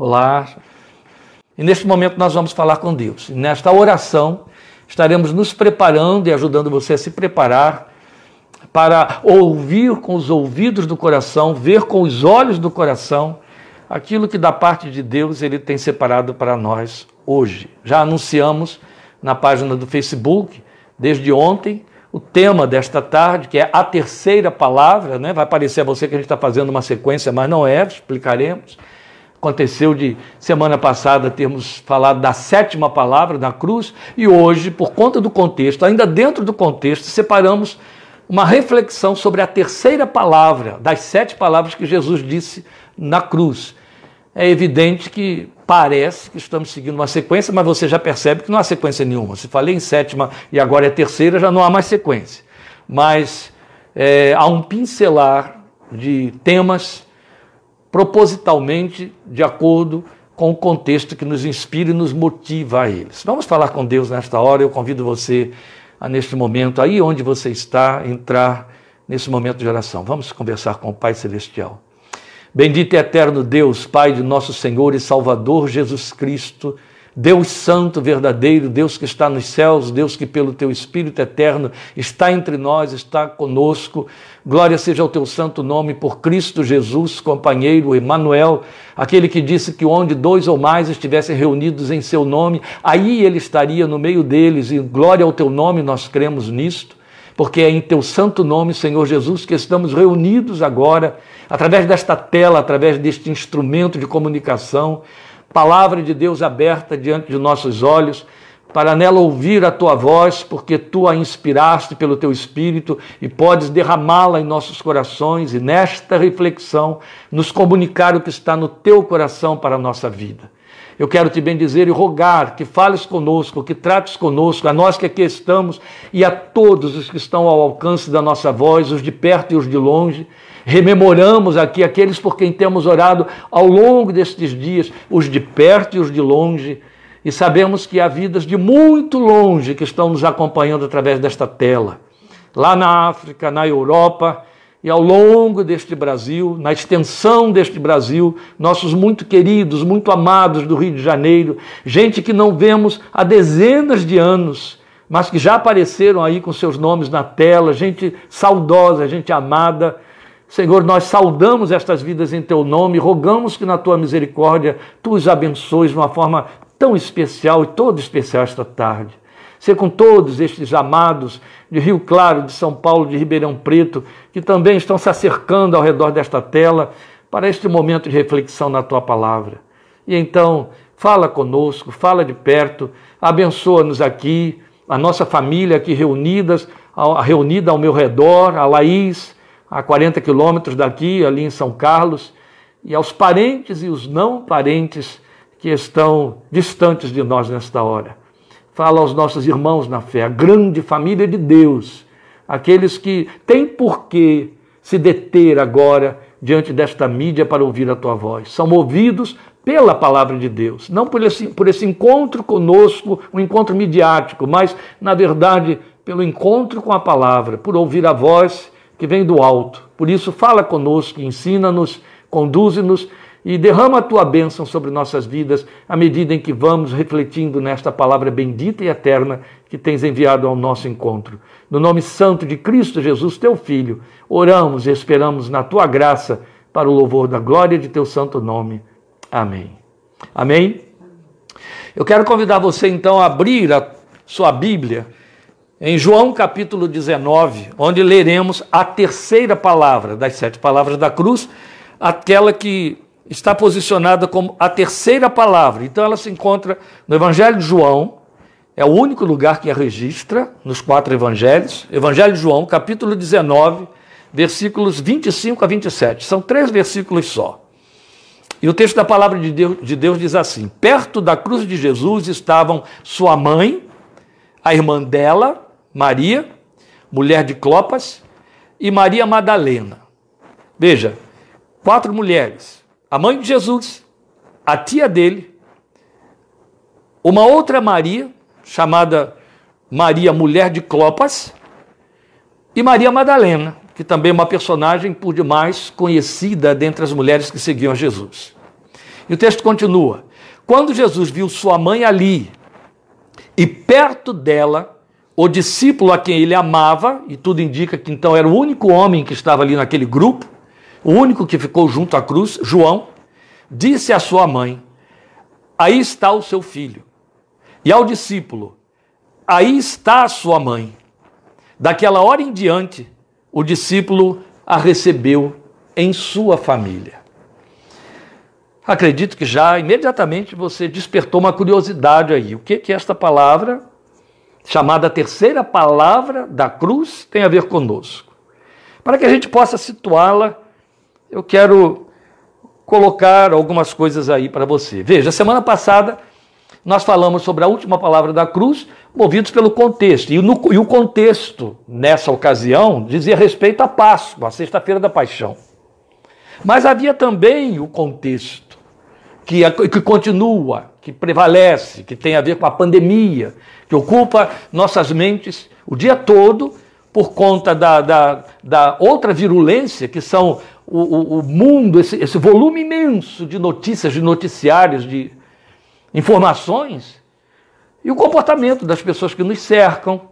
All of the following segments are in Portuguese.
Olá. E neste momento nós vamos falar com Deus. E nesta oração estaremos nos preparando e ajudando você a se preparar para ouvir com os ouvidos do coração, ver com os olhos do coração aquilo que da parte de Deus ele tem separado para nós hoje. Já anunciamos na página do Facebook desde ontem o tema desta tarde, que é a terceira palavra, né? Vai parecer a você que a gente está fazendo uma sequência, mas não é, explicaremos. Aconteceu de semana passada termos falado da sétima palavra da cruz e hoje, por conta do contexto, ainda dentro do contexto, separamos uma reflexão sobre a terceira palavra das sete palavras que Jesus disse na cruz. É evidente que parece que estamos seguindo uma sequência, mas você já percebe que não há sequência nenhuma. Se falei em sétima e agora é terceira, já não há mais sequência. Mas é, há um pincelar de temas propositalmente de acordo com o contexto que nos inspira e nos motiva a eles. Vamos falar com Deus nesta hora. Eu convido você a, neste momento, aí onde você está, entrar nesse momento de oração. Vamos conversar com o Pai Celestial. Bendito e eterno Deus, Pai de nosso Senhor e Salvador Jesus Cristo Deus Santo, verdadeiro, Deus que está nos céus, Deus que pelo teu Espírito eterno está entre nós, está conosco. Glória seja ao teu santo nome por Cristo Jesus, companheiro Emanuel, aquele que disse que onde dois ou mais estivessem reunidos em seu nome, aí ele estaria no meio deles, e glória ao teu nome, nós cremos nisto porque é em teu santo nome, Senhor Jesus, que estamos reunidos agora, através desta tela, através deste instrumento de comunicação, palavra de Deus aberta diante de nossos olhos, para nela ouvir a tua voz, porque tu a inspiraste pelo teu espírito e podes derramá-la em nossos corações e nesta reflexão nos comunicar o que está no teu coração para a nossa vida. Eu quero te bendizer e rogar que fales conosco, que trates conosco, a nós que aqui estamos e a todos os que estão ao alcance da nossa voz, os de perto e os de longe, Rememoramos aqui aqueles por quem temos orado ao longo destes dias, os de perto e os de longe, e sabemos que há vidas de muito longe que estão nos acompanhando através desta tela. Lá na África, na Europa e ao longo deste Brasil, na extensão deste Brasil, nossos muito queridos, muito amados do Rio de Janeiro, gente que não vemos há dezenas de anos, mas que já apareceram aí com seus nomes na tela, gente saudosa, gente amada Senhor, nós saudamos estas vidas em teu nome, rogamos que na tua misericórdia tu os abençoes de uma forma tão especial e toda especial esta tarde. Ser com todos estes amados de Rio Claro, de São Paulo, de Ribeirão Preto, que também estão se acercando ao redor desta tela para este momento de reflexão na tua palavra. E então, fala conosco, fala de perto, abençoa-nos aqui, a nossa família aqui reunidas, reunida ao meu redor, a Laís, a 40 quilômetros daqui, ali em São Carlos, e aos parentes e os não parentes que estão distantes de nós nesta hora. Fala aos nossos irmãos na fé, a grande família de Deus, aqueles que têm por que se deter agora diante desta mídia para ouvir a tua voz. São movidos pela palavra de Deus, não por esse, por esse encontro conosco, um encontro midiático, mas, na verdade, pelo encontro com a palavra, por ouvir a voz que vem do alto. Por isso, fala conosco, ensina-nos, conduze-nos e derrama a tua bênção sobre nossas vidas à medida em que vamos refletindo nesta palavra bendita e eterna que tens enviado ao nosso encontro. No nome santo de Cristo Jesus, teu Filho, oramos e esperamos na tua graça para o louvor da glória de teu santo nome. Amém. Amém. Eu quero convidar você então a abrir a sua Bíblia em João capítulo 19, onde leremos a terceira palavra das sete palavras da cruz, aquela que está posicionada como a terceira palavra. Então ela se encontra no Evangelho de João, é o único lugar que a registra nos quatro evangelhos. Evangelho de João, capítulo 19, versículos 25 a 27. São três versículos só. E o texto da palavra de Deus, de Deus diz assim: Perto da cruz de Jesus estavam sua mãe, a irmã dela, Maria, mulher de Clopas, e Maria Madalena. Veja, quatro mulheres: a mãe de Jesus, a tia dele, uma outra Maria, chamada Maria, mulher de Clopas, e Maria Madalena, que também é uma personagem por demais conhecida dentre as mulheres que seguiam Jesus. E o texto continua: Quando Jesus viu sua mãe ali e perto dela, o discípulo a quem ele amava, e tudo indica que então era o único homem que estava ali naquele grupo, o único que ficou junto à cruz, João, disse à sua mãe: Aí está o seu filho. E ao discípulo: Aí está a sua mãe. Daquela hora em diante, o discípulo a recebeu em sua família. Acredito que já imediatamente você despertou uma curiosidade aí. O que que esta palavra chamada terceira palavra da cruz, tem a ver conosco. Para que a gente possa situá-la, eu quero colocar algumas coisas aí para você. Veja, semana passada nós falamos sobre a última palavra da cruz, movidos pelo contexto. E, no, e o contexto, nessa ocasião, dizia respeito à Páscoa, a sexta-feira da paixão. Mas havia também o contexto, que, que continua, que prevalece, que tem a ver com a pandemia, que ocupa nossas mentes o dia todo por conta da, da, da outra virulência, que são o, o, o mundo, esse, esse volume imenso de notícias, de noticiários, de informações, e o comportamento das pessoas que nos cercam,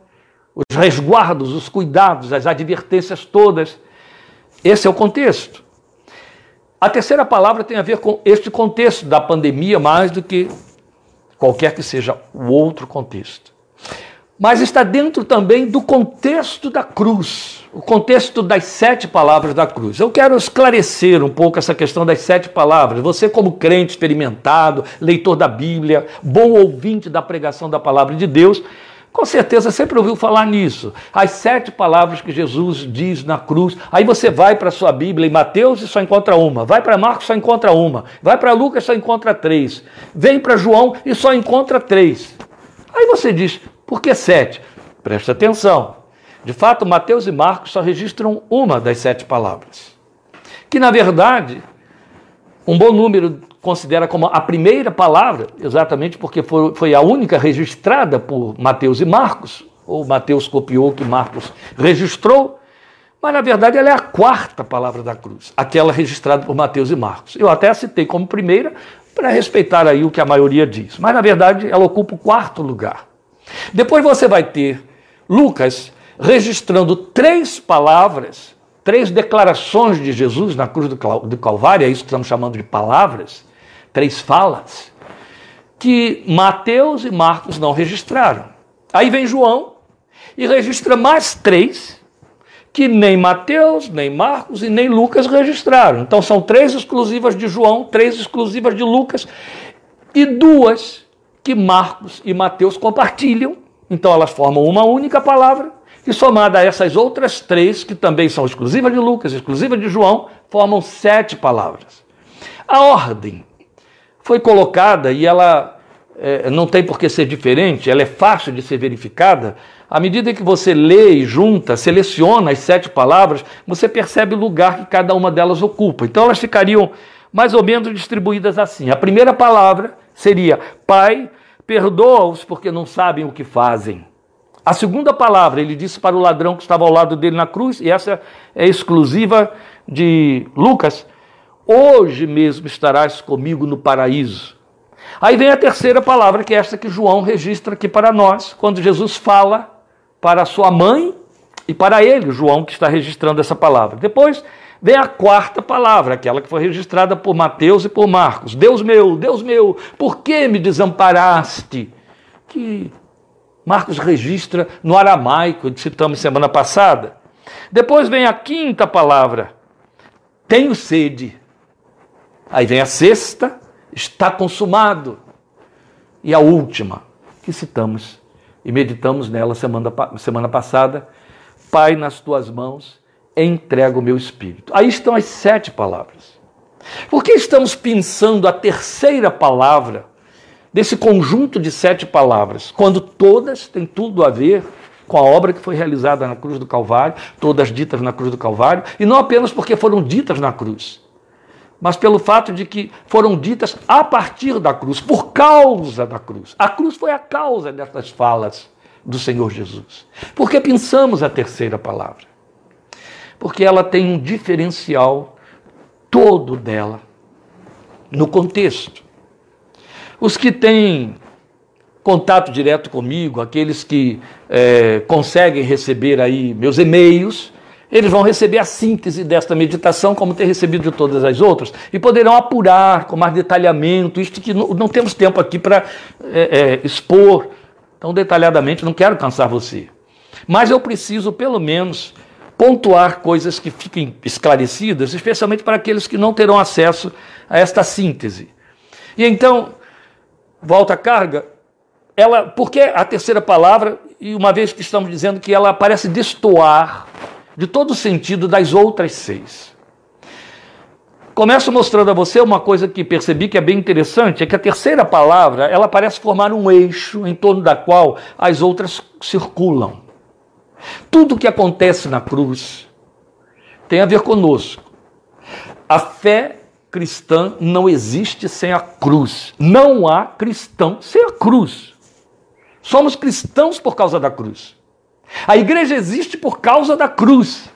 os resguardos, os cuidados, as advertências todas. Esse é o contexto. A terceira palavra tem a ver com este contexto da pandemia mais do que qualquer que seja o outro contexto. Mas está dentro também do contexto da cruz, o contexto das sete palavras da cruz. Eu quero esclarecer um pouco essa questão das sete palavras. Você, como crente experimentado, leitor da Bíblia, bom ouvinte da pregação da palavra de Deus, com certeza sempre ouviu falar nisso. As sete palavras que Jesus diz na cruz. Aí você vai para a sua Bíblia em Mateus e só encontra uma. Vai para Marcos e só encontra uma. Vai para Lucas e só encontra três. Vem para João e só encontra três. Aí você diz, por que sete? Presta atenção. De fato, Mateus e Marcos só registram uma das sete palavras. Que, na verdade, um bom número considera como a primeira palavra, exatamente porque foi, a única registrada por Mateus e Marcos, ou Mateus copiou que Marcos registrou, mas na verdade ela é a quarta palavra da cruz, aquela registrada por Mateus e Marcos. Eu até a citei como primeira para respeitar aí o que a maioria diz, mas na verdade ela ocupa o quarto lugar. Depois você vai ter Lucas registrando três palavras, três declarações de Jesus na cruz do Calvário, é isso que estamos chamando de palavras, três falas, que Mateus e Marcos não registraram. Aí vem João e registra mais três que nem Mateus, nem Marcos e nem Lucas registraram. Então são três exclusivas de João, três exclusivas de Lucas e duas que Marcos e Mateus compartilham. Então elas formam uma única palavra e somada a essas outras três, que também são exclusivas de Lucas, exclusivas de João, formam sete palavras. A ordem foi colocada e ela é, não tem por que ser diferente, ela é fácil de ser verificada. À medida que você lê e junta, seleciona as sete palavras, você percebe o lugar que cada uma delas ocupa. Então elas ficariam mais ou menos distribuídas assim. A primeira palavra seria: Pai, perdoa-os porque não sabem o que fazem. A segunda palavra, ele disse para o ladrão que estava ao lado dele na cruz, e essa é exclusiva de Lucas: Hoje mesmo estarás comigo no paraíso. Aí vem a terceira palavra, que é esta que João registra aqui para nós, quando Jesus fala para sua mãe e para ele, João que está registrando essa palavra. Depois vem a quarta palavra, aquela que foi registrada por Mateus e por Marcos. Deus meu, Deus meu, por que me desamparaste? Que Marcos registra no aramaico, citamos semana passada. Depois vem a quinta palavra, tenho sede. Aí vem a sexta, está consumado. E a última, que citamos e meditamos nela semana, semana passada, Pai, nas tuas mãos entrego o meu espírito. Aí estão as sete palavras. Por que estamos pensando a terceira palavra desse conjunto de sete palavras, quando todas têm tudo a ver com a obra que foi realizada na cruz do Calvário, todas ditas na cruz do Calvário, e não apenas porque foram ditas na cruz, mas pelo fato de que foram ditas a partir da cruz, por causa da cruz. A cruz foi a causa dessas falas do Senhor Jesus. Por que pensamos a terceira palavra? Porque ela tem um diferencial todo dela. no contexto. Os que têm contato direto comigo, aqueles que é, conseguem receber aí meus e-mails, eles vão receber a síntese desta meditação, como ter recebido de todas as outras, e poderão apurar com mais detalhamento, isto que não, não temos tempo aqui para é, é, expor tão detalhadamente, não quero cansar você. Mas eu preciso, pelo menos, pontuar coisas que fiquem esclarecidas, especialmente para aqueles que não terão acesso a esta síntese. E então, volta a carga, ela, porque a terceira palavra, e uma vez que estamos dizendo que ela parece destoar de todo o sentido das outras seis. Começo mostrando a você uma coisa que percebi que é bem interessante, é que a terceira palavra, ela parece formar um eixo em torno da qual as outras circulam. Tudo o que acontece na cruz tem a ver conosco. A fé cristã não existe sem a cruz. Não há cristão sem a cruz. Somos cristãos por causa da cruz. A igreja existe por causa da cruz.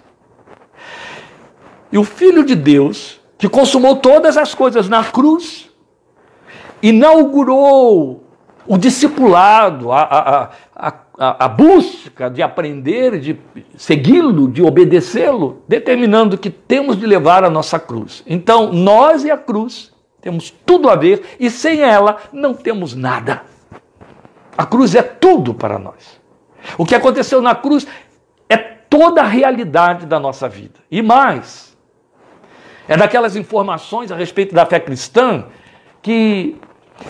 E o Filho de Deus, que consumou todas as coisas na cruz, inaugurou o discipulado, a, a, a, a busca de aprender, de segui-lo, de obedecê-lo, determinando que temos de levar a nossa cruz. Então, nós e a cruz temos tudo a ver e sem ela não temos nada. A cruz é tudo para nós. O que aconteceu na cruz é toda a realidade da nossa vida. E mais, é daquelas informações a respeito da fé cristã que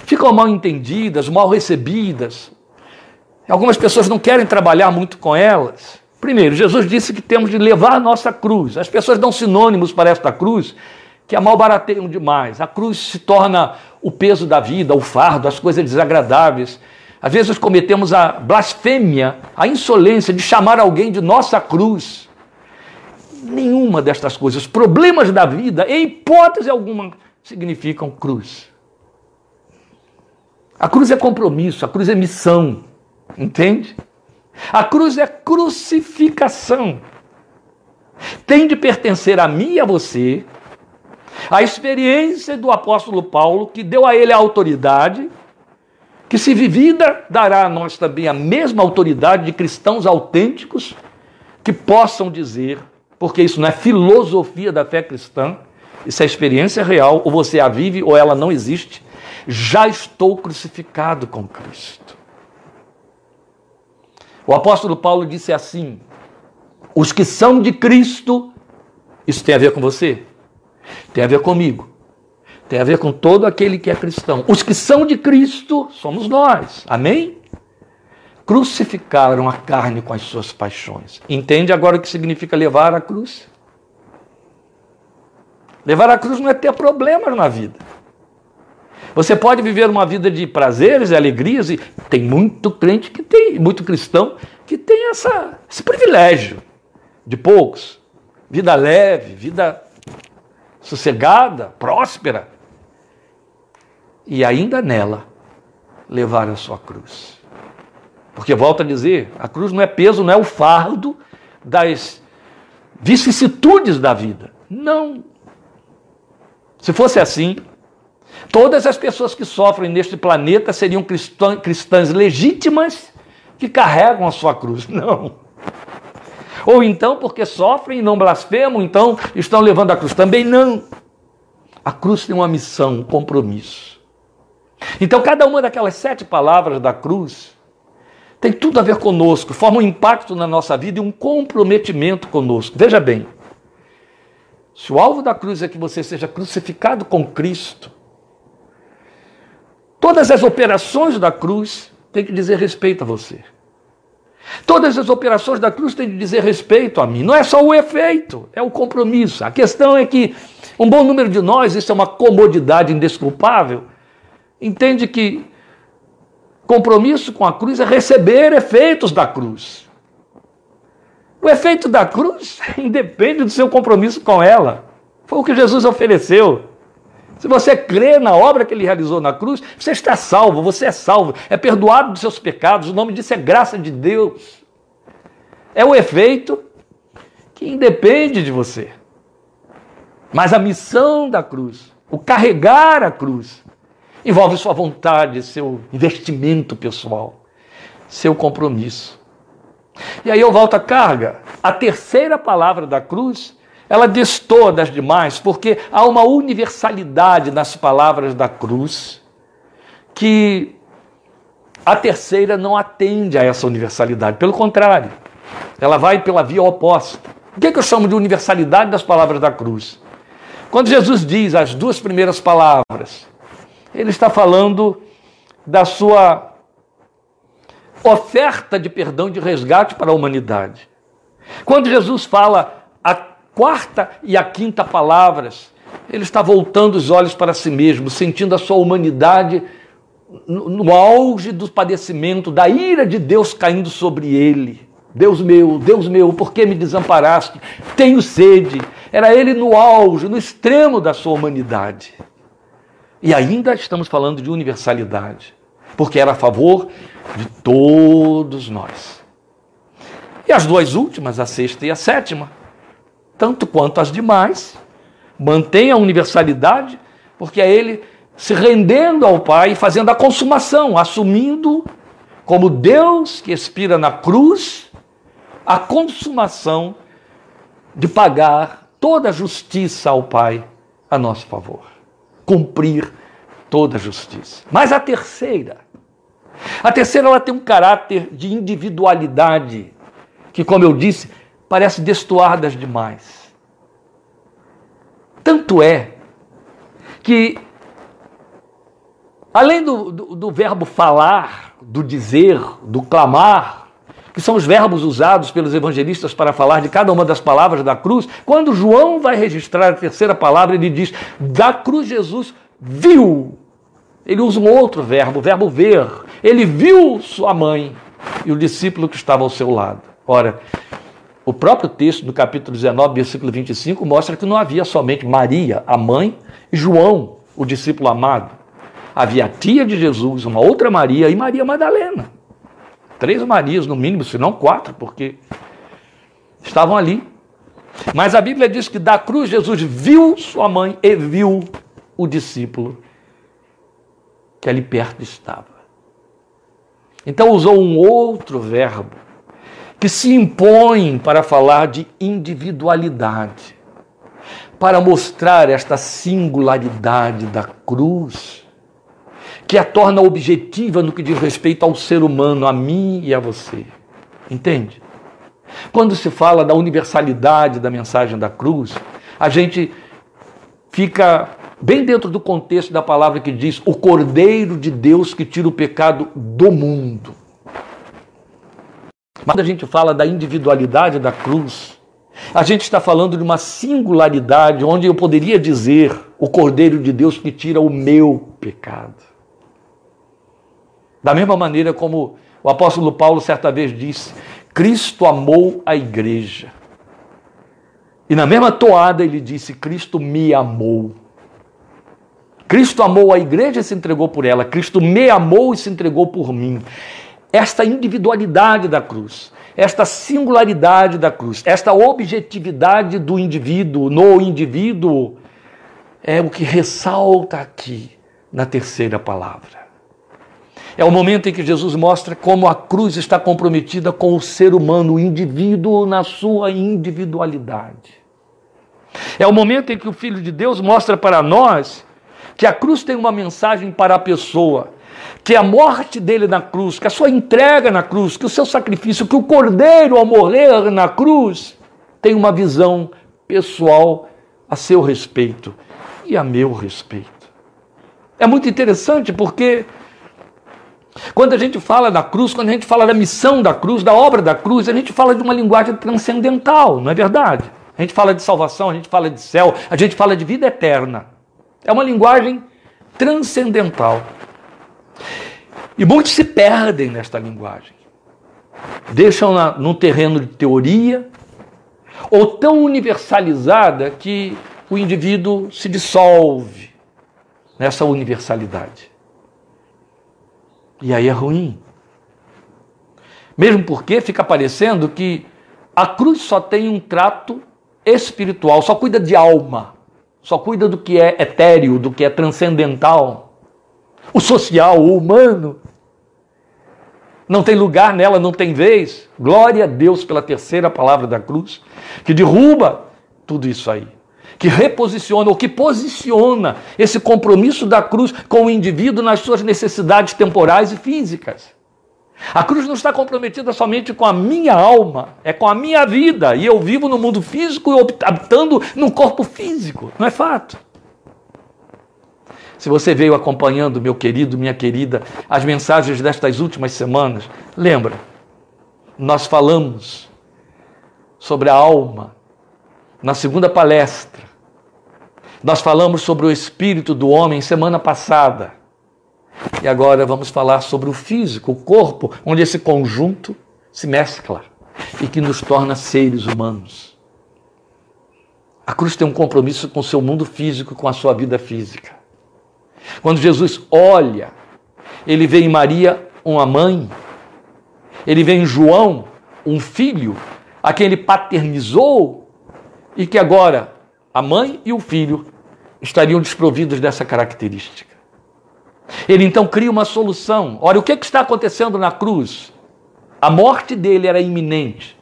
ficam mal entendidas, mal recebidas. Algumas pessoas não querem trabalhar muito com elas. Primeiro, Jesus disse que temos de levar a nossa cruz. As pessoas dão sinônimos para esta cruz que a malbarateiam demais. A cruz se torna o peso da vida, o fardo, as coisas desagradáveis. Às vezes cometemos a blasfêmia, a insolência de chamar alguém de nossa cruz. Nenhuma destas coisas, problemas da vida, em hipótese alguma, significam cruz. A cruz é compromisso, a cruz é missão, entende? A cruz é crucificação. Tem de pertencer a mim e a você a experiência do apóstolo Paulo, que deu a ele a autoridade que, se vivida, dará a nós também a mesma autoridade de cristãos autênticos que possam dizer, porque isso não é filosofia da fé cristã, isso é experiência real, ou você a vive ou ela não existe. Já estou crucificado com Cristo. O apóstolo Paulo disse assim: os que são de Cristo, isso tem a ver com você, tem a ver comigo. Tem a ver com todo aquele que é cristão. Os que são de Cristo somos nós. Amém? Crucificaram a carne com as suas paixões. Entende agora o que significa levar a cruz? Levar a cruz não é ter problemas na vida. Você pode viver uma vida de prazeres e alegrias, e tem muito crente que tem, muito cristão que tem essa, esse privilégio de poucos. Vida leve, vida sossegada, próspera e ainda nela levar a sua cruz. Porque volta a dizer, a cruz não é peso, não é o fardo das vicissitudes da vida. Não. Se fosse assim, todas as pessoas que sofrem neste planeta seriam cristãs legítimas que carregam a sua cruz. Não. Ou então, porque sofrem e não blasfemam, então estão levando a cruz. Também não. A cruz tem uma missão, um compromisso. Então, cada uma daquelas sete palavras da cruz tem tudo a ver conosco, forma um impacto na nossa vida e um comprometimento conosco. Veja bem, se o alvo da cruz é que você seja crucificado com Cristo, todas as operações da cruz têm que dizer respeito a você. Todas as operações da cruz têm que dizer respeito a mim. Não é só o efeito, é o compromisso. A questão é que um bom número de nós, isso é uma comodidade indesculpável, entende que compromisso com a cruz é receber efeitos da cruz. O efeito da cruz independe do seu compromisso com ela. Foi o que Jesus ofereceu. Se você crê na obra que ele realizou na cruz, você está salvo, você é salvo, é perdoado dos seus pecados, o nome disso é graça de Deus. É o efeito que independe de você. Mas a missão da cruz O carregar a cruz envolve sua vontade, seu investimento pessoal, seu compromisso. E aí eu volto à carga. A terceira palavra da cruz, ela destoa das demais, porque há uma universalidade nas palavras da cruz que a terceira não atende a essa universalidade. Pelo contrário, ela vai pela via oposta. O que, é que eu chamo de universalidade das palavras da cruz? Quando Jesus diz as duas primeiras palavras, ele está falando da sua oferta de perdão de resgate para a humanidade. Quando Jesus fala quarta e a quinta palavras, ele está voltando os olhos para si mesmo, sentindo a sua humanidade no, auge do padecimento, da ira de Deus caindo sobre ele. Deus meu, Deus meu, por que me desamparaste? Tenho sede. Era ele no auge, no extremo da sua humanidade. E ainda estamos falando de universalidade, porque era a favor de todos nós. E as duas últimas, a sexta e a sétima, tanto quanto as demais, mantém a universalidade, porque é ele se rendendo ao Pai, fazendo a consumação, assumindo como Deus que expira na cruz a consumação de pagar toda a justiça ao Pai a nosso favor. Cumprir toda a justiça. Mas a terceira, a terceira ela tem um caráter de individualidade que, como eu disse, parece destoar das demais. Tanto é que, além do, do, do verbo falar, do dizer, do clamar, que são os verbos usados pelos evangelistas para falar de cada uma das palavras da cruz, quando João vai registrar a terceira palavra, ele diz: da cruz Jesus viu. Ele usa um outro verbo, o verbo ver. Ele viu sua mãe e o discípulo que estava ao seu lado. Ora, o próprio texto do capítulo 19, versículo 25, mostra que não havia somente Maria, a mãe, e João, o discípulo amado. Havia a tia de Jesus, uma outra Maria e Maria Madalena. Três Marias, no mínimo, se não quatro, porque estavam ali. Mas a Bíblia diz que da cruz Jesus viu sua mãe e viu o discípulo que ali perto estava. Então usou um outro verbo que se impõe para falar de individualidade, para mostrar esta singularidade da cruz que a torna objetiva no que diz respeito ao ser humano, a mim e a você. Entende? Quando se fala da universalidade da mensagem da cruz, a gente fica bem dentro do contexto da palavra que diz o Cordeiro de Deus que tira o pecado do mundo. Mas quando a gente fala da individualidade da cruz, a gente está falando de uma singularidade onde eu poderia dizer o Cordeiro de Deus que tira o meu pecado. Da mesma maneira como o apóstolo Paulo certa vez disse: Cristo amou a igreja. E na mesma toada ele disse: Cristo me amou. Cristo amou a igreja e se entregou por ela. Cristo me amou e se entregou por mim. Esta individualidade da cruz, esta singularidade da cruz, esta objetividade do indivíduo no indivíduo é o que ressalta aqui na terceira palavra. É o momento em que Jesus mostra como a cruz está comprometida com o ser humano, o indivíduo na sua individualidade. É o momento em que o Filho de Deus mostra para nós que a cruz tem uma mensagem para a pessoa, que a morte dele na cruz, que a sua entrega na cruz, que o seu sacrifício, que o cordeiro ao morrer na cruz tem uma visão pessoal a seu respeito e a meu respeito. É muito interessante porque quando a gente fala da cruz, quando a gente fala da missão da cruz, da obra da cruz, a gente fala de uma linguagem transcendental, não é verdade? A gente fala de salvação, a gente fala de céu, a gente fala de vida eterna. É uma linguagem transcendental. E muitos se perdem nesta linguagem. Deixam-na num terreno de teoria ou tão universalizada que o indivíduo se dissolve nessa universalidade. E aí é ruim. Mesmo porque fica parecendo que a cruz só tem um trato espiritual, só cuida de alma. só cuida do que é etéreo, do que é transcendental, o social, o humano. Não tem lugar nela, não tem vez. Glória a Deus pela terceira palavra da cruz, que derruba tudo isso aí, que reposiciona ou que posiciona esse compromisso da cruz com o indivíduo nas suas necessidades temporais e físicas. A cruz não está comprometida somente com a minha alma, é com a minha vida. E eu vivo no mundo físico e habitando no corpo físico. Não é fato. Se você veio acompanhando, meu querido, minha querida, as mensagens destas últimas semanas, lembra, nós falamos sobre a alma na segunda palestra. Nós falamos sobre o espírito do homem semana passada. E agora vamos falar sobre o físico, o corpo, onde esse conjunto se mescla e que nos torna seres humanos. A cruz tem um compromisso com o seu mundo físico, com a sua vida física. Quando Jesus olha, ele vê em Maria uma mãe, ele vê em João um filho a quem ele paternizou e que agora a mãe e o filho estariam desprovidos dessa característica. Ele então cria uma solução. Olha, o que, é que está acontecendo na cruz? A morte dele era iminente.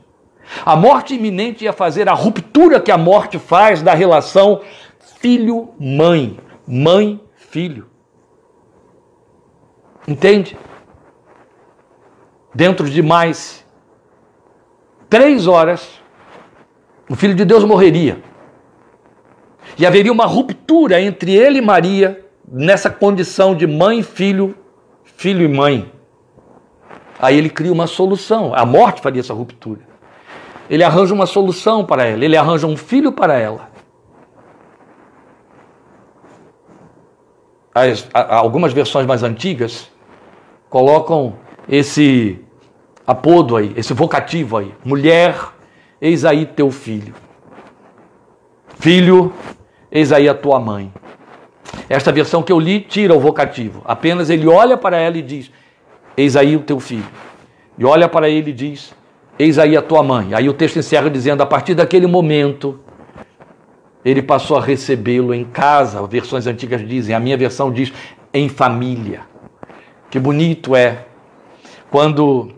A morte iminente ia fazer a ruptura que a morte faz da relação filho-mãe, mãe-filho. Entende? Dentro de mais três horas, o Filho de Deus morreria. E haveria uma ruptura entre ele e Maria nessa condição de mãe, filho, filho e mãe. Aí ele cria uma solução. A morte faria essa ruptura. Ele arranja uma solução para ela, ele arranja um filho para ela. As, algumas versões mais antigas colocam esse apodo aí, esse vocativo aí: mulher, eis aí teu filho. Filho, eis aí a tua mãe. Esta versão que eu li tira o vocativo. Apenas ele olha para ela e diz: Eis aí o teu filho. E olha para ele e diz: Eis aí a tua mãe. Aí o texto encerra dizendo: A partir daquele momento, ele passou a recebê-lo em casa. Versões antigas dizem, a minha versão diz em família. Que bonito é quando,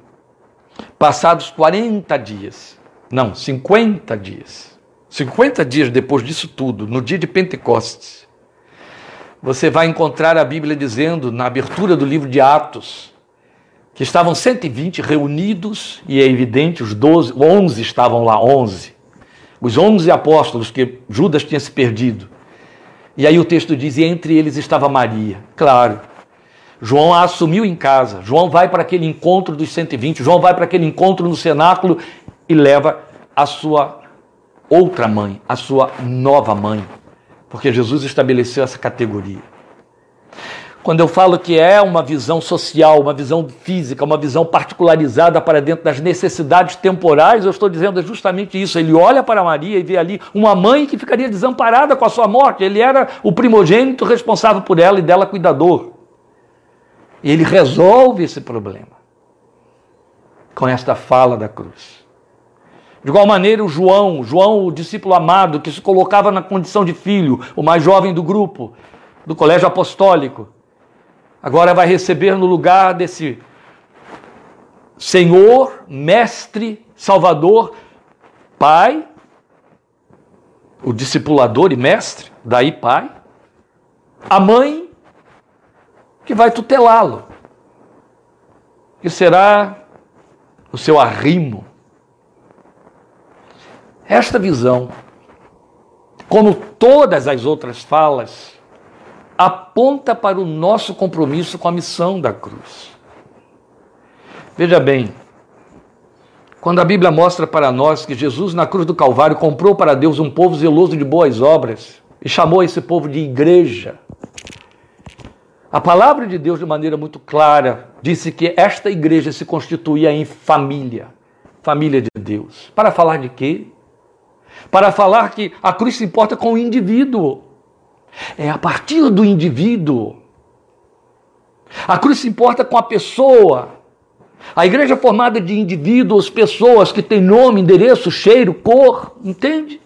passados 40 dias, não, 50 dias, 50 dias depois disso tudo, no dia de Pentecostes, você vai encontrar a Bíblia dizendo, na abertura do livro de Atos, que estavam 120 reunidos, e é evidente, os 12, 11 estavam lá, 11. Os 11 apóstolos que Judas tinha se perdido. E aí o texto diz: e entre eles estava Maria. Claro. João a assumiu em casa. João vai para aquele encontro dos 120. João vai para aquele encontro no cenáculo e leva a sua outra mãe, a sua nova mãe porque Jesus estabeleceu essa categoria. Quando eu falo que é uma visão social, uma visão física, uma visão particularizada para dentro das necessidades temporais, eu estou dizendo justamente isso. Ele olha para Maria e vê ali uma mãe que ficaria desamparada com a sua morte. Ele era o primogênito responsável por ela e dela cuidador. E ele resolve esse problema com esta fala da cruz. De igual maneira, o João, João, o discípulo amado, que se colocava na condição de filho, o mais jovem do grupo, do colégio apostólico, agora vai receber no lugar desse Senhor, Mestre, Salvador, Pai, o discipulador e mestre, daí Pai, a mãe que vai tutelá-lo, que será o seu arrimo, esta visão, como todas as outras falas, aponta para o nosso compromisso com a missão da cruz. Veja bem, quando a Bíblia mostra para nós que Jesus na cruz do Calvário comprou para Deus um povo zeloso de boas obras e chamou esse povo de igreja, a palavra de Deus, de maneira muito clara, disse que esta igreja se constituía em família, família de Deus. Para falar de quê? para falar que a cruz se importa com o indivíduo. É a partir do indivíduo. A cruz se importa com a pessoa. A igreja é formada de indivíduos, pessoas que têm nome, endereço, cheiro, cor, entende?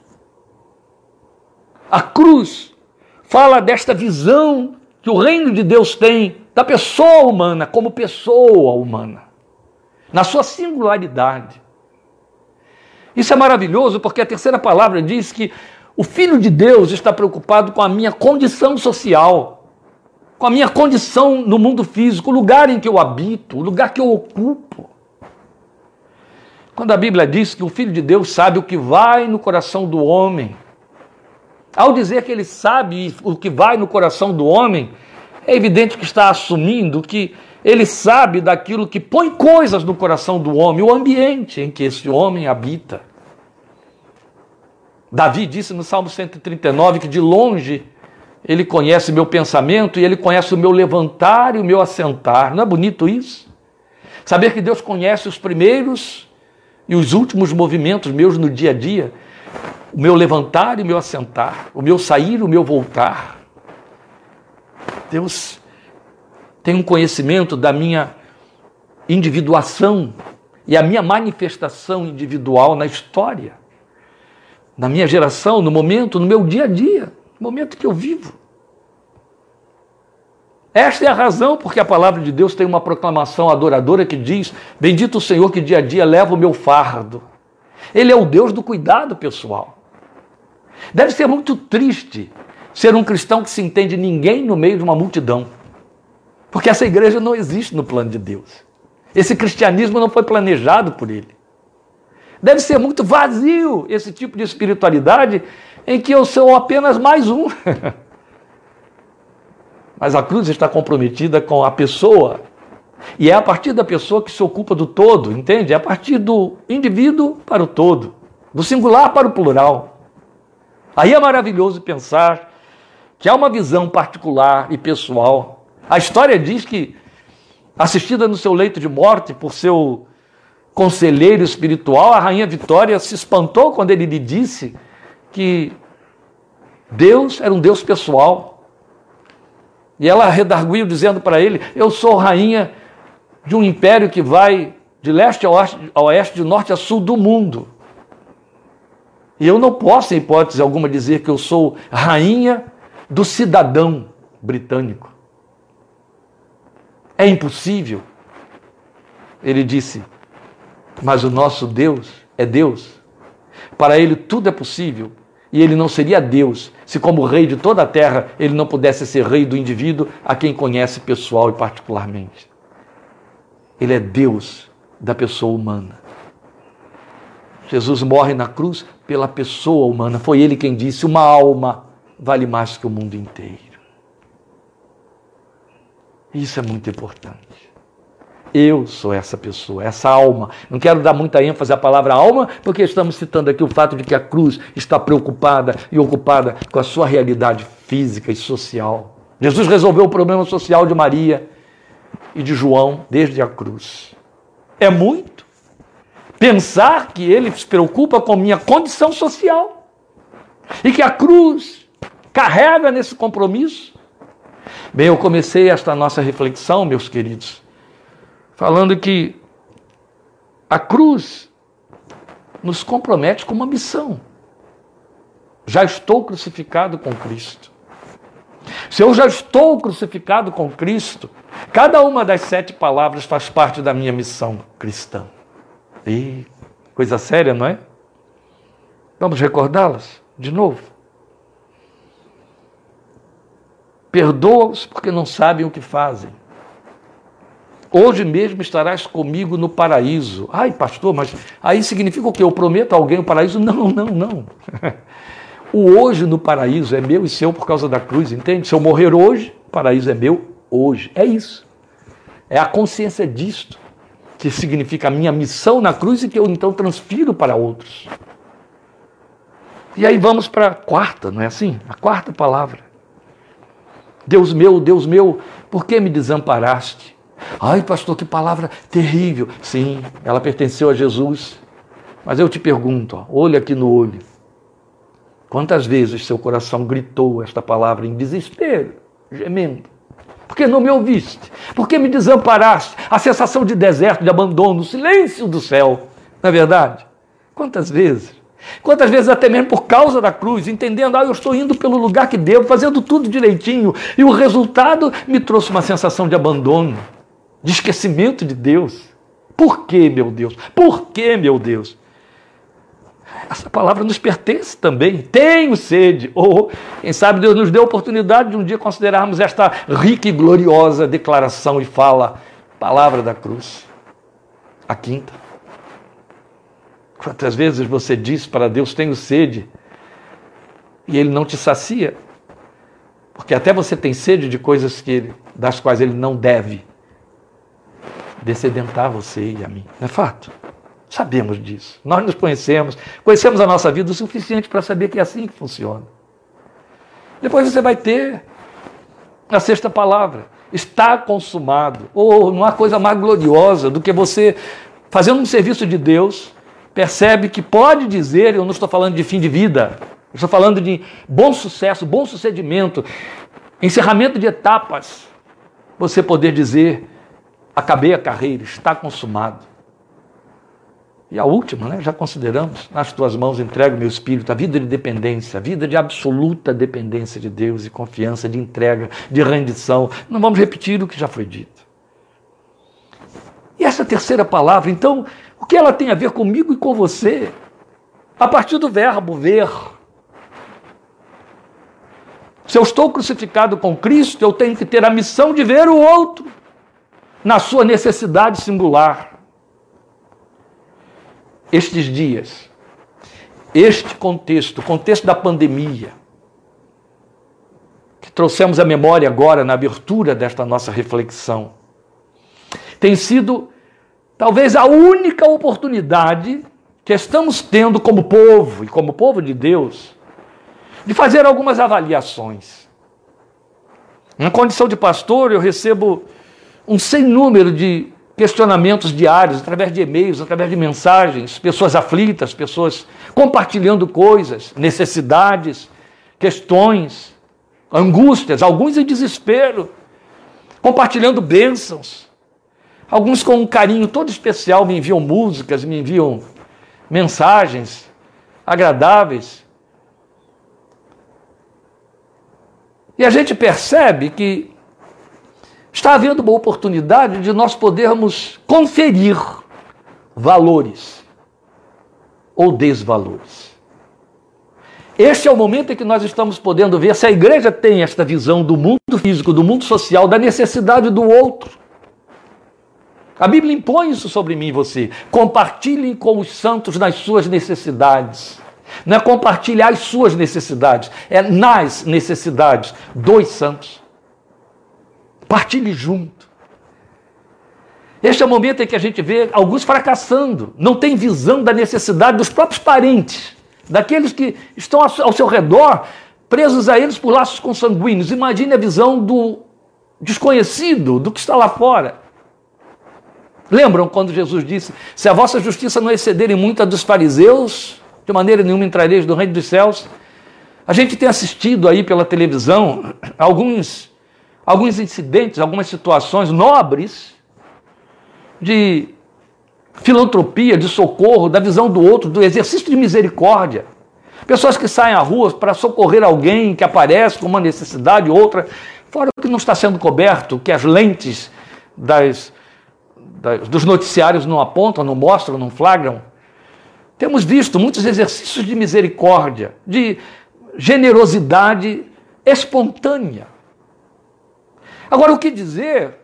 A cruz fala desta visão que o reino de Deus tem da pessoa humana como pessoa humana, na sua singularidade. Isso é maravilhoso porque a terceira palavra diz que o Filho de Deus está preocupado com a minha condição social, com a minha condição no mundo físico, o lugar em que eu habito, o lugar que eu ocupo. Quando a Bíblia diz que o Filho de Deus sabe o que vai no coração do homem, ao dizer que ele sabe o que vai no coração do homem, é evidente que está assumindo que ele sabe daquilo que põe coisas no coração do homem, o ambiente em que esse homem habita. Davi disse no Salmo 139 que de longe ele conhece meu pensamento e ele conhece o meu levantar e o meu assentar. Não é bonito isso? Saber que Deus conhece os primeiros e os últimos movimentos meus no dia a dia o meu levantar e o meu assentar, o meu sair o meu voltar. Deus tem um conhecimento da minha individuação e a minha manifestação individual na história, na minha geração, no momento, no meu dia a dia, no momento que eu vivo. Esta é a razão porque a palavra de Deus tem uma proclamação adoradora que diz: Bendito o Senhor que dia a dia leva o meu fardo. Ele é o Deus do cuidado pessoal. Deve ser muito triste ser um cristão que se entende ninguém no meio de uma multidão. Porque essa igreja não existe no plano de Deus. Esse cristianismo não foi planejado por ele. Deve ser muito vazio esse tipo de espiritualidade em que eu sou apenas mais um. Mas a cruz está comprometida com a pessoa. E é a partir da pessoa que se ocupa do todo, entende? É a partir do indivíduo para o todo, do singular para o plural. Aí é maravilhoso pensar que há uma visão particular e pessoal. A história diz que, assistida no seu leito de morte por seu conselheiro espiritual, a rainha Vitória se espantou quando ele lhe disse que Deus era um Deus pessoal. E ela redarguiu dizendo para ele: Eu sou rainha de um império que vai de leste a oeste, de norte a sul do mundo. E eu não posso, em hipótese alguma, dizer que eu sou rainha do cidadão britânico. É impossível. Ele disse, mas o nosso Deus é Deus. Para ele tudo é possível. E ele não seria Deus se, como rei de toda a terra, ele não pudesse ser rei do indivíduo a quem conhece pessoal e particularmente. Ele é Deus da pessoa humana. Jesus morre na cruz pela pessoa humana. Foi ele quem disse: uma alma vale mais que o mundo inteiro. Isso é muito importante. Eu sou essa pessoa, essa alma. Não quero dar muita ênfase à palavra alma, porque estamos citando aqui o fato de que a cruz está preocupada e ocupada com a sua realidade física e social. Jesus resolveu o problema social de Maria e de João desde a cruz. É muito pensar que ele se preocupa com minha condição social e que a cruz carrega nesse compromisso. Bem, eu comecei esta nossa reflexão, meus queridos, falando que a cruz nos compromete com uma missão. Já estou crucificado com Cristo. Se eu já estou crucificado com Cristo, cada uma das sete palavras faz parte da minha missão cristã. E coisa séria, não é? Vamos recordá-las de novo. Perdoa-os porque não sabem o que fazem. Hoje mesmo estarás comigo no paraíso. Ai, pastor, mas aí significa o quê? Eu prometo a alguém o paraíso? Não, não, não. O hoje no paraíso é meu e seu por causa da cruz, entende? Se eu morrer hoje, o paraíso é meu hoje. É isso. É a consciência disto que significa a minha missão na cruz e que eu então transfiro para outros. E aí vamos para a quarta, não é assim? A quarta palavra. Deus meu, Deus meu, por que me desamparaste? Ai, pastor, que palavra terrível. Sim, ela pertenceu a Jesus. Mas eu te pergunto, ó, olho aqui no olho. Quantas vezes seu coração gritou esta palavra em desespero, gemendo? Porque não me ouviste? Porque me desamparaste? A sensação de deserto, de abandono, o silêncio do céu. Não é verdade? Quantas vezes? Quantas vezes até mesmo por causa da cruz, entendendo, ah, eu estou indo pelo lugar que devo, fazendo tudo direitinho, e o resultado me trouxe uma sensação de abandono, de esquecimento de Deus. Por que, meu Deus? Por que, meu Deus? Essa palavra nos pertence também. Tenho sede. Ou, quem sabe, Deus nos deu a oportunidade de um dia considerarmos esta rica e gloriosa declaração e fala, palavra da cruz. A quinta. Quantas vezes você diz para Deus: Tenho sede, e Ele não te sacia? Porque até você tem sede de coisas que das quais Ele não deve descedentar você e a mim. É fato? Sabemos disso. Nós nos conhecemos, conhecemos a nossa vida o suficiente para saber que é assim que funciona. Depois você vai ter a sexta palavra. Está consumado. Ou não há coisa mais gloriosa do que você, fazendo um serviço de Deus, percebe que pode dizer, eu não estou falando de fim de vida, eu estou falando de bom sucesso, bom sucedimento, encerramento de etapas. Você poder dizer, acabei a carreira, está consumado. E a última, né, já consideramos, nas tuas mãos entrego meu espírito, a vida de dependência, a vida de absoluta dependência de Deus e confiança, de entrega, de rendição. Não vamos repetir o que já foi dito. E essa terceira palavra, então, o que ela tem a ver comigo e com você? A partir do verbo ver. Se eu estou crucificado com Cristo, eu tenho que ter a missão de ver o outro na sua necessidade singular. Estes dias, este contexto, o contexto da pandemia, que trouxemos à memória agora na abertura desta nossa reflexão, tem sido talvez a única oportunidade que estamos tendo como povo e como povo de Deus de fazer algumas avaliações. Na condição de pastor, eu recebo um sem número de questionamentos diários, através de e-mails, através de mensagens, pessoas aflitas, pessoas compartilhando coisas, necessidades, questões, angústias, alguns em desespero, compartilhando bênçãos. Alguns com um carinho todo especial me enviam músicas, me enviam mensagens agradáveis. E a gente percebe que está havendo uma oportunidade de nós podermos conferir valores ou desvalores. Este é o momento em que nós estamos podendo ver se a igreja tem esta visão do mundo físico, do mundo social, da necessidade do outro. A Bíblia impõe isso sobre mim e você. Compartilhem com os santos nas suas necessidades. Não é compartilhar as suas necessidades, é nas necessidades dos santos. Partilhe junto. Este é o momento em que a gente vê alguns fracassando, não tem visão da necessidade dos próprios parentes, daqueles que estão ao seu redor, presos a eles por laços consanguíneos. Imagine a visão do desconhecido, do que está lá fora. Lembram quando Jesus disse: Se a vossa justiça não excederem muito a dos fariseus, de maneira nenhuma entrareis do reino dos céus? A gente tem assistido aí pela televisão alguns, alguns incidentes, algumas situações nobres de filantropia, de socorro, da visão do outro, do exercício de misericórdia. Pessoas que saem à rua para socorrer alguém que aparece com uma necessidade, outra, fora o que não está sendo coberto, que as lentes das dos noticiários não apontam, não mostram, não flagram. Temos visto muitos exercícios de misericórdia, de generosidade espontânea. Agora, o que dizer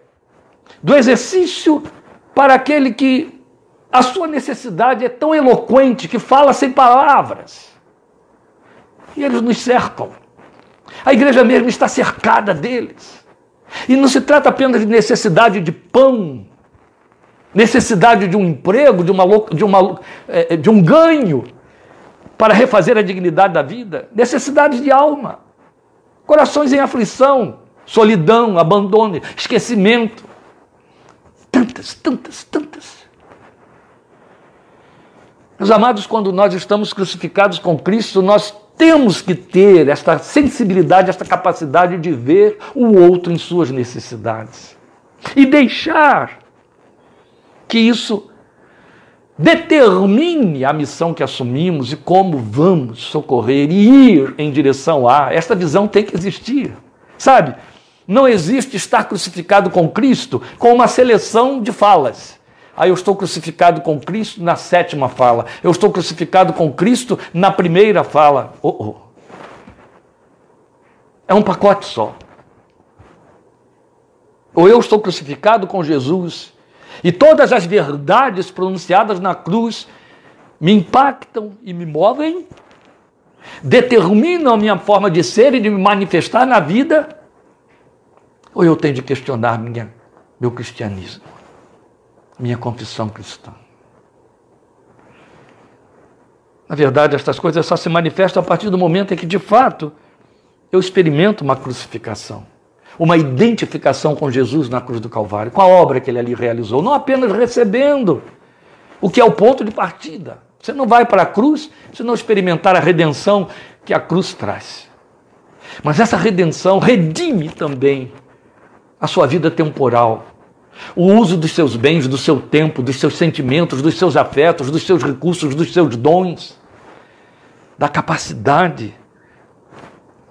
do exercício para aquele que a sua necessidade é tão eloquente que fala sem palavras? E eles nos cercam. A igreja mesmo está cercada deles. E não se trata apenas de necessidade de pão, necessidade de um emprego, de, uma, de, uma, é, de um ganho para refazer a dignidade da vida, necessidades de alma, corações em aflição, solidão, abandono, esquecimento. Tantas, tantas, tantas. Meus amados, quando nós estamos crucificados com Cristo, nós temos que ter esta sensibilidade, esta capacidade de ver o outro em suas necessidades e deixar que isso determine a missão que assumimos e como vamos socorrer e ir em direção a. Esta visão tem que existir. Sabe? Não existe estar crucificado com Cristo com uma seleção de falas. Aí eu estou crucificado com Cristo na sétima fala. Eu estou crucificado com Cristo na primeira fala. Oh, oh. É um pacote só. Ou eu estou crucificado com Jesus e todas as verdades pronunciadas na cruz me impactam e me movem, determinam a minha forma de ser e de me manifestar na vida, ou eu tenho de questionar minha, meu cristianismo, minha confissão cristã. Na verdade, estas coisas só se manifestam a partir do momento em que, de fato, eu experimento uma crucificação uma identificação com Jesus na cruz do Calvário, com a obra que ele ali realizou, não apenas recebendo, o que é o ponto de partida. Você não vai para a cruz se não experimentar a redenção que a cruz traz. Mas essa redenção redime também a sua vida temporal, o uso dos seus bens, do seu tempo, dos seus sentimentos, dos seus afetos, dos seus recursos, dos seus dons, da capacidade,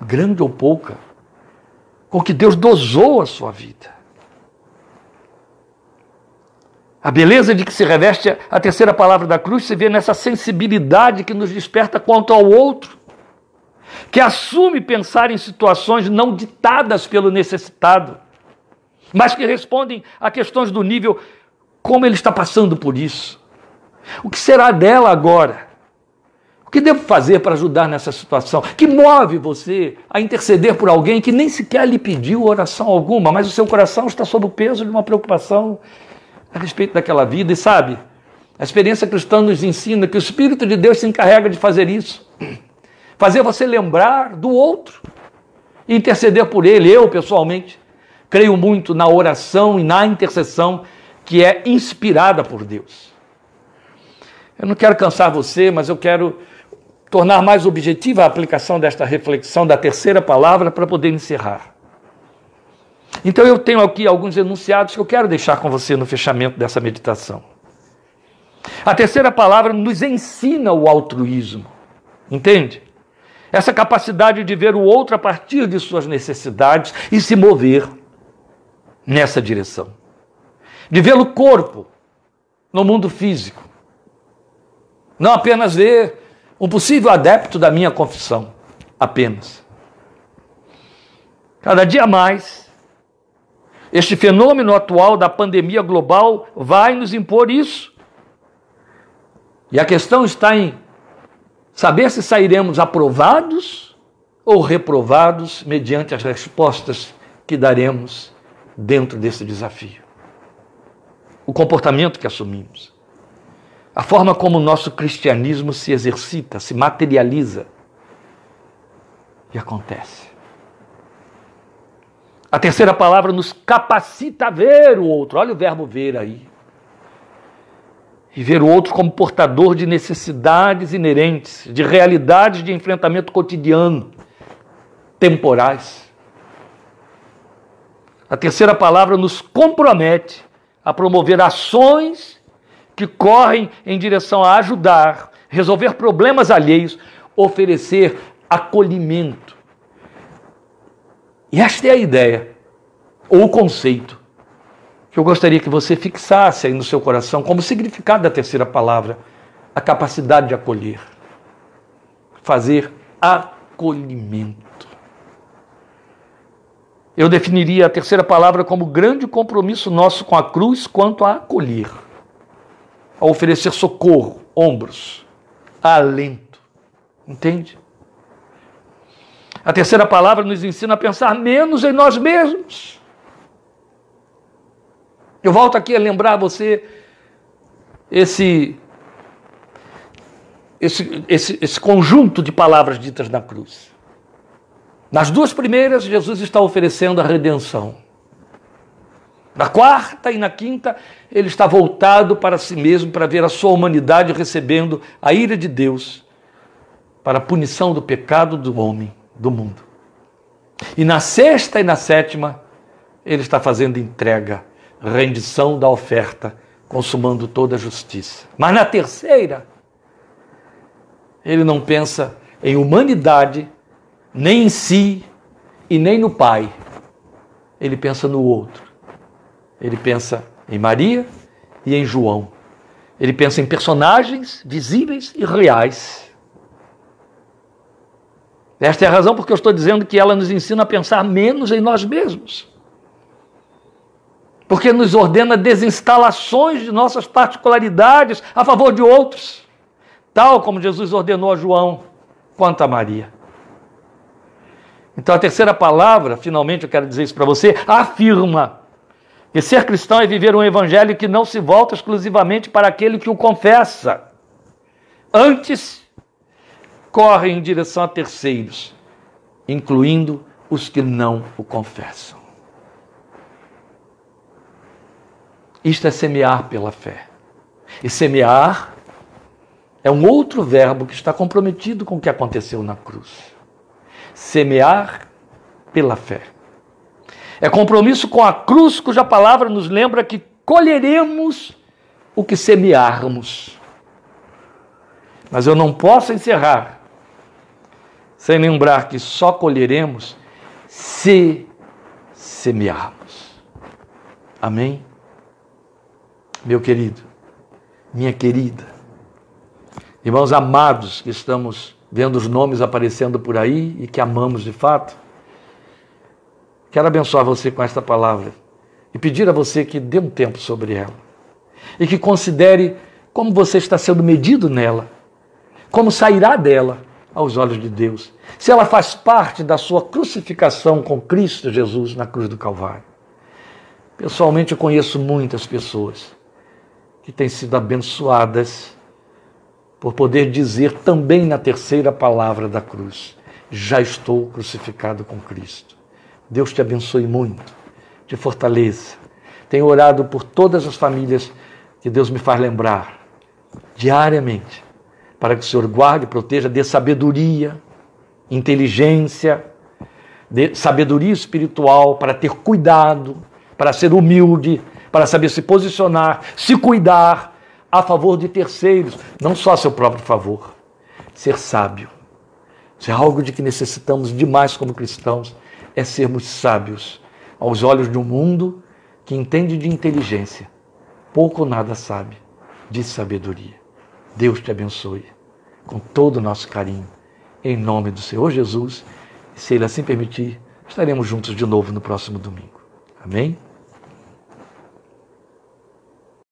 grande ou pouca, com que Deus dosou a sua vida. A beleza de que se reveste a terceira palavra da cruz se vê nessa sensibilidade que nos desperta quanto ao outro, que assume pensar em situações não ditadas pelo necessitado, mas que respondem a questões do nível como ele está passando por isso. O que será dela agora? O que devo fazer para ajudar nessa situação? Que move você a interceder por alguém que nem sequer lhe pediu oração alguma, mas o seu coração está sob o peso de uma preocupação a respeito daquela vida. E sabe, a experiência cristã nos ensina que o Espírito de Deus se encarrega de fazer isso fazer você lembrar do outro e interceder por ele. Eu, pessoalmente, creio muito na oração e na intercessão que é inspirada por Deus. Eu não quero cansar você, mas eu quero tornar mais objetiva a aplicação desta reflexão da terceira palavra para poder encerrar. Então eu tenho aqui alguns enunciados que eu quero deixar com você no fechamento dessa meditação. A terceira palavra nos ensina o altruísmo, entende? Essa capacidade de ver o outro a partir de suas necessidades e se mover nessa direção. De vê-lo corpo no mundo físico. Não apenas ver um possível adepto da minha confissão, apenas. Cada dia mais, este fenômeno atual da pandemia global vai nos impor isso. E a questão está em saber se sairemos aprovados ou reprovados mediante as respostas que daremos dentro desse desafio. O comportamento que assumimos a forma como o nosso cristianismo se exercita, se materializa e acontece. A terceira palavra nos capacita a ver o outro. Olha o verbo ver aí. E ver o outro como portador de necessidades inerentes, de realidades de enfrentamento cotidiano, temporais. A terceira palavra nos compromete a promover ações que correm em direção a ajudar, resolver problemas alheios, oferecer acolhimento. E esta é a ideia, ou o conceito, que eu gostaria que você fixasse aí no seu coração como significado da terceira palavra, a capacidade de acolher. Fazer acolhimento. Eu definiria a terceira palavra como grande compromisso nosso com a cruz quanto a acolher a oferecer socorro, ombros, alento. Entende? A terceira palavra nos ensina a pensar menos em nós mesmos. Eu volto aqui a lembrar você esse, esse, esse, esse conjunto de palavras ditas na cruz. Nas duas primeiras, Jesus está oferecendo a redenção. Na quarta e na quinta, ele está voltado para si mesmo para ver a sua humanidade recebendo a ira de Deus para a punição do pecado do homem, do mundo. E na sexta e na sétima, ele está fazendo entrega, rendição da oferta consumando toda a justiça. Mas na terceira, ele não pensa em humanidade, nem em si e nem no Pai. Ele pensa no outro. Ele pensa em Maria e em João. Ele pensa em personagens visíveis e reais. Esta é a razão porque eu estou dizendo que ela nos ensina a pensar menos em nós mesmos. Porque nos ordena desinstalações de nossas particularidades a favor de outros, tal como Jesus ordenou a João quanto a Maria. Então a terceira palavra, finalmente eu quero dizer isso para você, afirma que ser cristão é viver um evangelho que não se volta exclusivamente para aquele que o confessa. Antes, corre em direção a terceiros, incluindo os que não o confessam. Isto é semear pela fé. E semear é um outro verbo que está comprometido com o que aconteceu na cruz. Semear pela fé. É compromisso com a cruz, cuja palavra nos lembra que colheremos o que semearmos. Mas eu não posso encerrar sem lembrar que só colheremos se semearmos. Amém? Meu querido, minha querida, irmãos amados que estamos vendo os nomes aparecendo por aí e que amamos de fato, quero abençoar você com esta palavra e pedir a você que dê um tempo sobre ela e que considere como você está sendo medido nela, como sairá dela aos olhos de Deus, se ela faz parte da sua crucificação com Cristo Jesus na cruz do Calvário. Pessoalmente, eu conheço muitas pessoas que têm sido abençoadas por poder dizer também na terceira palavra da cruz: Já estou crucificado com Cristo. Deus te abençoe muito, te fortaleça. Tenho orado por todas as famílias que Deus me faz lembrar diariamente, para que o Senhor guarde, proteja, dê sabedoria, inteligência, dê sabedoria espiritual para ter cuidado, para ser humilde, para saber se posicionar, se cuidar a favor de terceiros, não só a seu próprio favor. Ser sábio. Isso é algo de que necessitamos demais como cristãos, é sermos sábios aos olhos de um mundo que entende de inteligência, pouco ou nada sabe de sabedoria. Deus te abençoe com todo o nosso carinho, em nome do Senhor Jesus. E se Ele assim permitir, estaremos juntos de novo no próximo domingo. Amém?